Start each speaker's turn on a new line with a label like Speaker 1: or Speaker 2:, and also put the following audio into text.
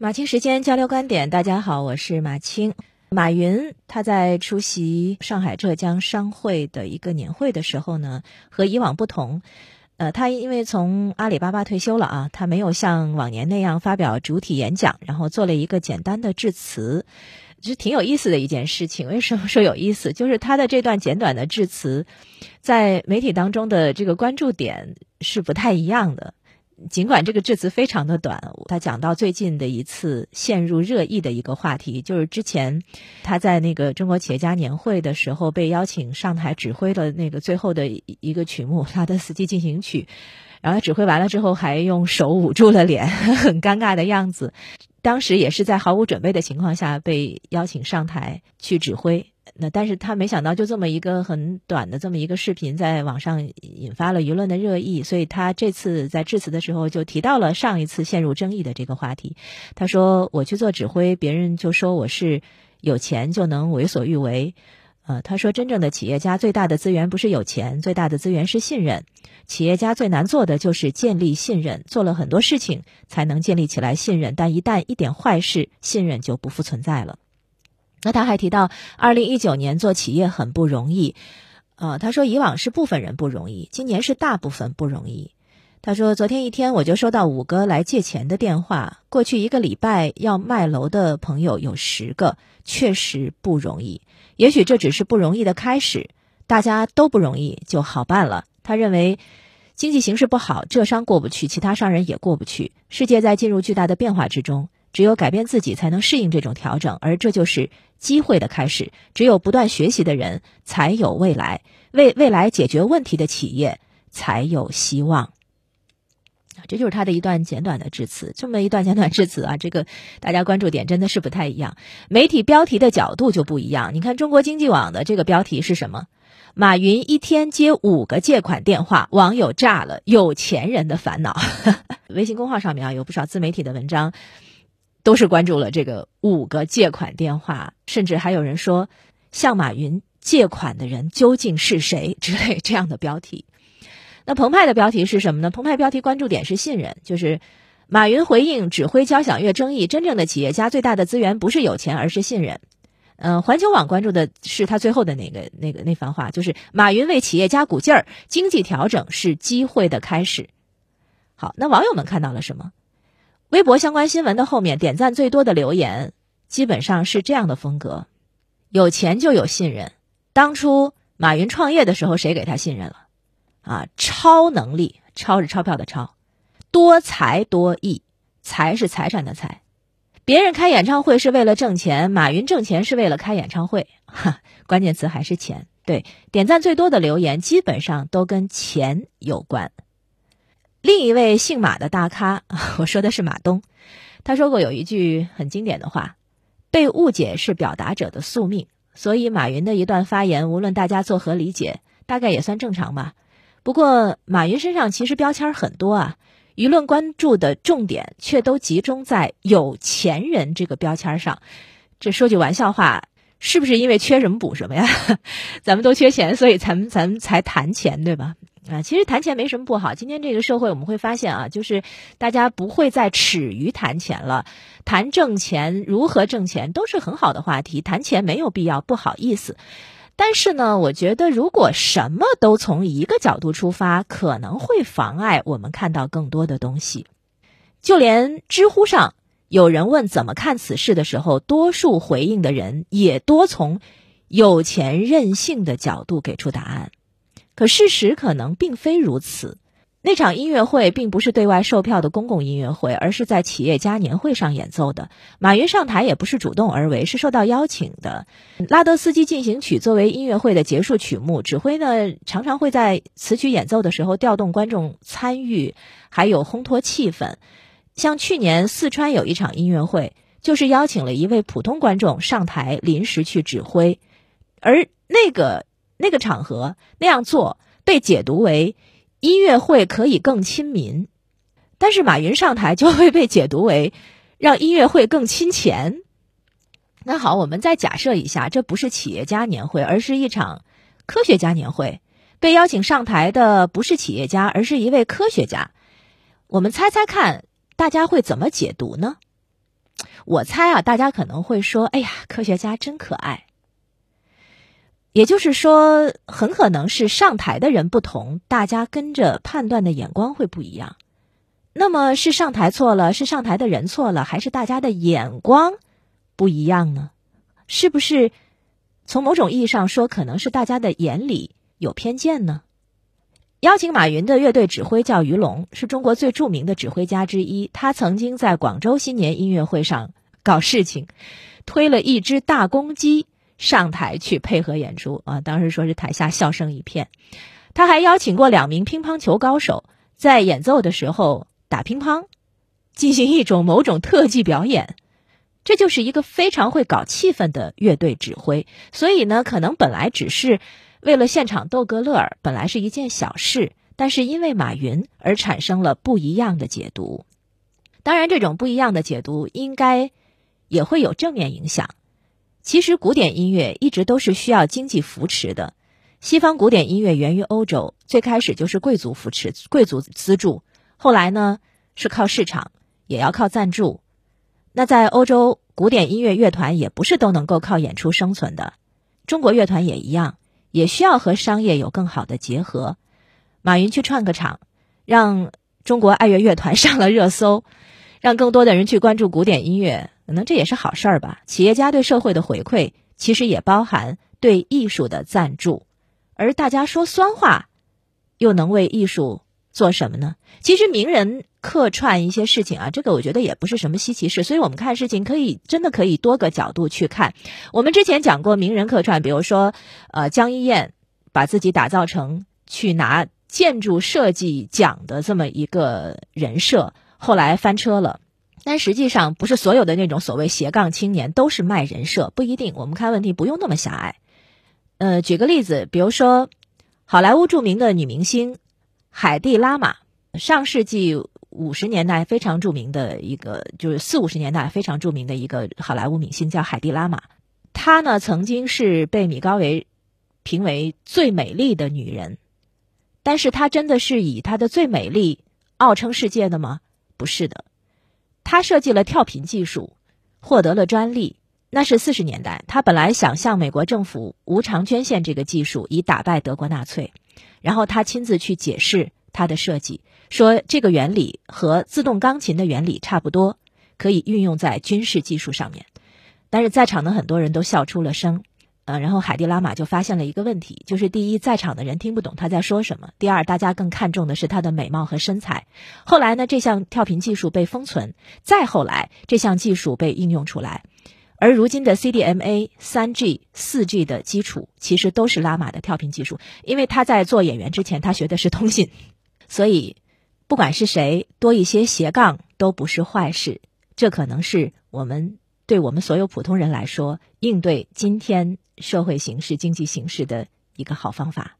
Speaker 1: 马青时间交流观点，大家好，我是马青。马云他在出席上海浙江商会的一个年会的时候呢，和以往不同，呃，他因为从阿里巴巴退休了啊，他没有像往年那样发表主体演讲，然后做了一个简单的致辞，是挺有意思的一件事情。为什么说有意思？就是他的这段简短的致辞，在媒体当中的这个关注点是不太一样的。尽管这个致辞非常的短，他讲到最近的一次陷入热议的一个话题，就是之前他在那个中国企业家年会的时候被邀请上台指挥了那个最后的一个曲目《拉德斯基进行曲》，然后指挥完了之后还用手捂住了脸，很尴尬的样子。当时也是在毫无准备的情况下被邀请上台去指挥。那但是他没想到，就这么一个很短的这么一个视频，在网上引发了舆论的热议。所以他这次在致辞的时候就提到了上一次陷入争议的这个话题。他说：“我去做指挥，别人就说我是有钱就能为所欲为。”呃，他说：“真正的企业家最大的资源不是有钱，最大的资源是信任。企业家最难做的就是建立信任，做了很多事情才能建立起来信任，但一旦一点坏事，信任就不复存在了。”那他还提到，二零一九年做企业很不容易，呃，他说以往是部分人不容易，今年是大部分不容易。他说昨天一天我就收到五个来借钱的电话，过去一个礼拜要卖楼的朋友有十个，确实不容易。也许这只是不容易的开始，大家都不容易就好办了。他认为经济形势不好，浙商过不去，其他商人也过不去。世界在进入巨大的变化之中。只有改变自己，才能适应这种调整，而这就是机会的开始。只有不断学习的人，才有未来；为未来解决问题的企业，才有希望。这就是他的一段简短的致辞。这么一段简短致辞啊，这个大家关注点真的是不太一样，媒体标题的角度就不一样。你看中国经济网的这个标题是什么？马云一天接五个借款电话，网友炸了，有钱人的烦恼。微信公号上面啊，有不少自媒体的文章。都是关注了这个五个借款电话，甚至还有人说向马云借款的人究竟是谁之类这样的标题。那澎湃的标题是什么呢？澎湃标题关注点是信任，就是马云回应指挥交响乐争议，真正的企业家最大的资源不是有钱，而是信任。嗯，环球网关注的是他最后的那个那个那番话，就是马云为企业家鼓劲儿，经济调整是机会的开始。好，那网友们看到了什么？微博相关新闻的后面点赞最多的留言，基本上是这样的风格：有钱就有信任。当初马云创业的时候，谁给他信任了？啊，超能力，超是钞票的超，多才多艺，才是财产的财。别人开演唱会是为了挣钱，马云挣钱是为了开演唱会。哈，关键词还是钱。对，点赞最多的留言基本上都跟钱有关。另一位姓马的大咖，我说的是马东，他说过有一句很经典的话：“被误解是表达者的宿命。”所以马云的一段发言，无论大家作何理解，大概也算正常吧。不过马云身上其实标签很多啊，舆论关注的重点却都集中在“有钱人”这个标签上。这说句玩笑话，是不是因为缺什么补什么呀？咱们都缺钱，所以咱们咱们才谈钱，对吧？啊，其实谈钱没什么不好。今天这个社会，我们会发现啊，就是大家不会再耻于谈钱了，谈挣钱、如何挣钱都是很好的话题。谈钱没有必要不好意思，但是呢，我觉得如果什么都从一个角度出发，可能会妨碍我们看到更多的东西。就连知乎上有人问怎么看此事的时候，多数回应的人也多从有钱任性的角度给出答案。可事实可能并非如此，那场音乐会并不是对外售票的公共音乐会，而是在企业家年会上演奏的。马云上台也不是主动而为，是受到邀请的。拉德斯基进行曲作为音乐会的结束曲目，指挥呢常常会在此曲演奏的时候调动观众参与，还有烘托气氛。像去年四川有一场音乐会，就是邀请了一位普通观众上台临时去指挥，而那个。那个场合那样做被解读为音乐会可以更亲民，但是马云上台就会被解读为让音乐会更亲钱。那好，我们再假设一下，这不是企业家年会，而是一场科学家年会。被邀请上台的不是企业家，而是一位科学家。我们猜猜看，大家会怎么解读呢？我猜啊，大家可能会说：“哎呀，科学家真可爱。”也就是说，很可能是上台的人不同，大家跟着判断的眼光会不一样。那么是上台错了，是上台的人错了，还是大家的眼光不一样呢？是不是从某种意义上说，可能是大家的眼里有偏见呢？邀请马云的乐队指挥叫于龙，是中国最著名的指挥家之一。他曾经在广州新年音乐会上搞事情，推了一只大公鸡上台去配合演出啊！当时说是台下笑声一片。他还邀请过两名乒乓球高手在演奏的时候打乒乓，进行一种某种特技表演。这就是一个非常会搞气氛的乐队指挥。所以呢，可能本来只是。为了现场逗个乐儿，本来是一件小事，但是因为马云而产生了不一样的解读。当然，这种不一样的解读应该也会有正面影响。其实，古典音乐一直都是需要经济扶持的。西方古典音乐源于欧洲，最开始就是贵族扶持、贵族资助，后来呢是靠市场，也要靠赞助。那在欧洲，古典音乐乐团也不是都能够靠演出生存的，中国乐团也一样。也需要和商业有更好的结合。马云去串个场，让中国爱乐乐团上了热搜，让更多的人去关注古典音乐，可能这也是好事儿吧。企业家对社会的回馈，其实也包含对艺术的赞助。而大家说酸话，又能为艺术做什么呢？其实名人。客串一些事情啊，这个我觉得也不是什么稀奇事，所以我们看事情可以真的可以多个角度去看。我们之前讲过名人客串，比如说，呃，江一燕把自己打造成去拿建筑设计奖的这么一个人设，后来翻车了。但实际上，不是所有的那种所谓斜杠青年都是卖人设，不一定。我们看问题不用那么狭隘。呃，举个例子，比如说，好莱坞著名的女明星海蒂拉玛，上世纪。五十年代非常著名的一个，就是四五十年代非常著名的一个好莱坞明星叫海蒂拉玛，她呢曾经是被米高维评为最美丽的女人，但是她真的是以她的最美丽傲称世界的吗？不是的，他设计了跳频技术，获得了专利，那是四十年代，他本来想向美国政府无偿捐献这个技术，以打败德国纳粹，然后他亲自去解释。他的设计说，这个原理和自动钢琴的原理差不多，可以运用在军事技术上面。但是在场的很多人都笑出了声，呃，然后海蒂拉玛就发现了一个问题，就是第一，在场的人听不懂他在说什么；第二，大家更看重的是他的美貌和身材。后来呢，这项跳频技术被封存，再后来，这项技术被应用出来。而如今的 CDMA、三 G、四 G 的基础，其实都是拉玛的跳频技术，因为他在做演员之前，他学的是通信。所以，不管是谁多一些斜杠都不是坏事。这可能是我们对我们所有普通人来说应对今天社会形势、经济形势的一个好方法。